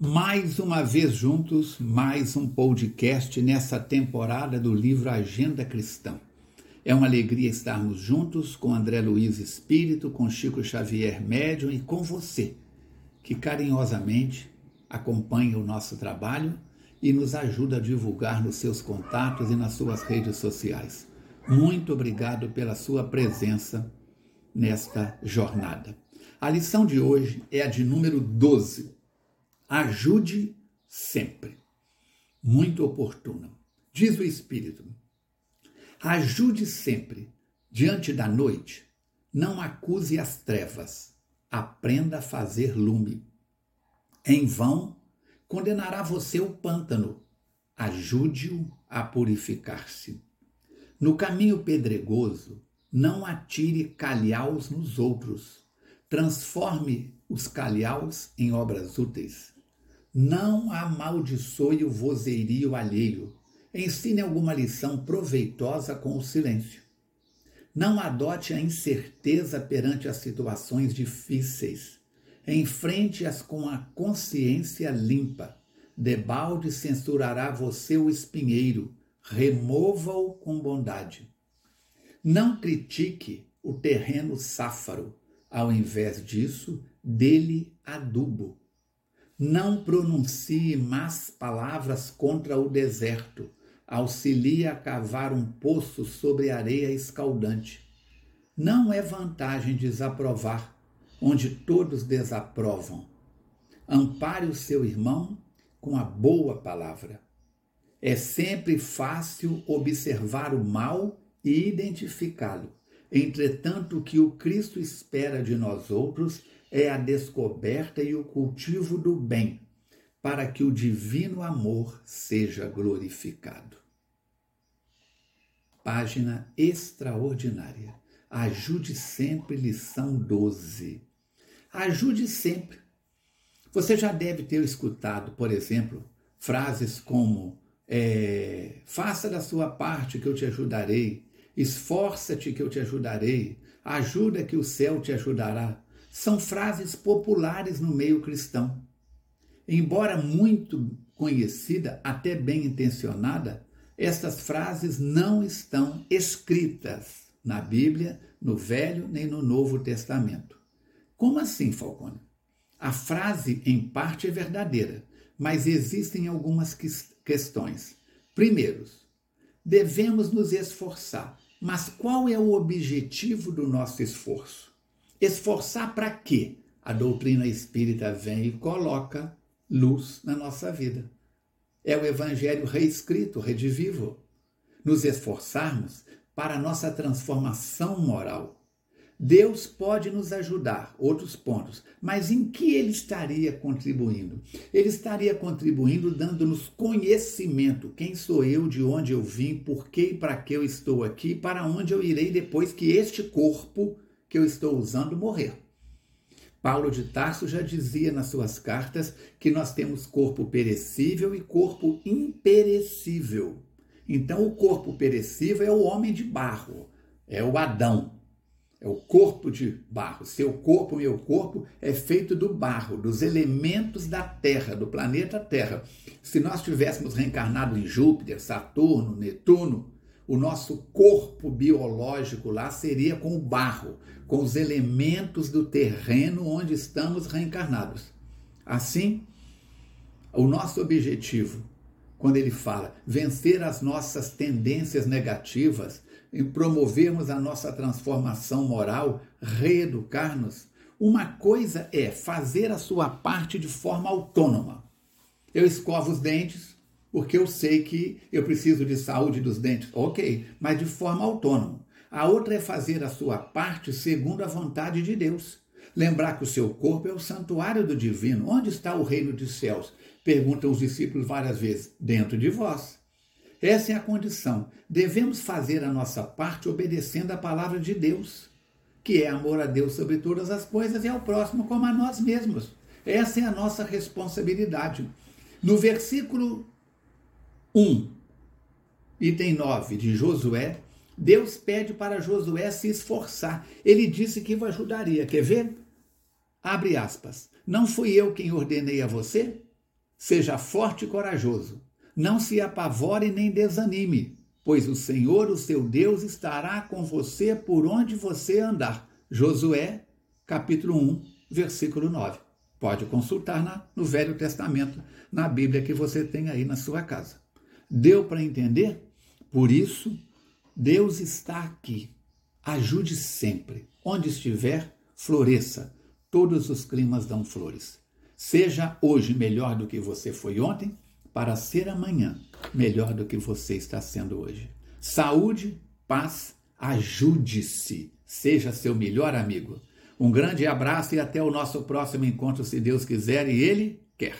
Mais uma vez juntos, mais um podcast nessa temporada do livro Agenda Cristã. É uma alegria estarmos juntos com André Luiz Espírito, com Chico Xavier Médium e com você, que carinhosamente acompanha o nosso trabalho e nos ajuda a divulgar nos seus contatos e nas suas redes sociais. Muito obrigado pela sua presença nesta jornada. A lição de hoje é a de número 12. Ajude sempre. Muito oportuna. Diz o Espírito: Ajude sempre, diante da noite, não acuse as trevas, aprenda a fazer lume. Em vão condenará você o pântano, ajude-o a purificar-se. No caminho pedregoso, não atire calhaus nos outros, transforme os calhaus em obras úteis. Não amaldiçoe o vozeirio alheio, Ensine alguma lição proveitosa com o silêncio. Não adote a incerteza perante as situações difíceis. Enfrente-as com a consciência limpa. Debalde censurará você o espinheiro. Remova-o com bondade. Não critique o terreno sáfaro. Ao invés disso, dele adubo. Não pronuncie más palavras contra o deserto auxilia a cavar um poço sobre areia escaldante. Não é vantagem desaprovar, onde todos desaprovam. Ampare o seu irmão com a boa palavra. É sempre fácil observar o mal e identificá-lo. Entretanto, o que o Cristo espera de nós outros é a descoberta e o cultivo do bem, para que o divino amor seja glorificado. Página extraordinária. Ajude sempre, lição 12. Ajude sempre. Você já deve ter escutado, por exemplo, frases como: é, faça da sua parte que eu te ajudarei, esforça-te que eu te ajudarei, ajuda que o céu te ajudará. São frases populares no meio cristão. Embora muito conhecida, até bem intencionada, estas frases não estão escritas na Bíblia, no Velho nem no Novo Testamento. Como assim, Falcone? A frase, em parte, é verdadeira, mas existem algumas questões. Primeiro, devemos nos esforçar, mas qual é o objetivo do nosso esforço? Esforçar para quê? A doutrina espírita vem e coloca luz na nossa vida. É o Evangelho reescrito, redivivo. Nos esforçarmos para a nossa transformação moral. Deus pode nos ajudar, outros pontos, mas em que ele estaria contribuindo? Ele estaria contribuindo dando-nos conhecimento. Quem sou eu, de onde eu vim, por que e para que eu estou aqui, para onde eu irei depois que este corpo que eu estou usando morrer. Paulo de Tarso já dizia nas suas cartas que nós temos corpo perecível e corpo imperecível. Então, o corpo perecível é o homem de barro, é o Adão, é o corpo de barro. Seu corpo, meu corpo, é feito do barro, dos elementos da Terra, do planeta Terra. Se nós tivéssemos reencarnado em Júpiter, Saturno, Netuno, o nosso corpo biológico lá seria com o barro, com os elementos do terreno onde estamos reencarnados. Assim, o nosso objetivo, quando ele fala vencer as nossas tendências negativas, promovermos a nossa transformação moral, reeducar-nos, uma coisa é fazer a sua parte de forma autônoma. Eu escovo os dentes, porque eu sei que eu preciso de saúde dos dentes. Ok, mas de forma autônoma. A outra é fazer a sua parte segundo a vontade de Deus. Lembrar que o seu corpo é o santuário do divino. Onde está o reino dos céus? Perguntam os discípulos várias vezes. Dentro de vós. Essa é a condição. Devemos fazer a nossa parte obedecendo a palavra de Deus, que é amor a Deus sobre todas as coisas e ao próximo como a nós mesmos. Essa é a nossa responsabilidade. No versículo 1, item 9 de Josué, Deus pede para Josué se esforçar. Ele disse que o ajudaria. Quer ver? Abre aspas. Não fui eu quem ordenei a você? Seja forte e corajoso. Não se apavore nem desanime, pois o Senhor, o seu Deus, estará com você por onde você andar. Josué, capítulo 1, versículo 9. Pode consultar na, no Velho Testamento, na Bíblia que você tem aí na sua casa. Deu para entender? Por isso, Deus está aqui. Ajude sempre. Onde estiver, floresça. Todos os climas dão flores. Seja hoje melhor do que você foi ontem, para ser amanhã melhor do que você está sendo hoje. Saúde, paz, ajude-se. Seja seu melhor amigo. Um grande abraço e até o nosso próximo encontro, se Deus quiser e Ele quer.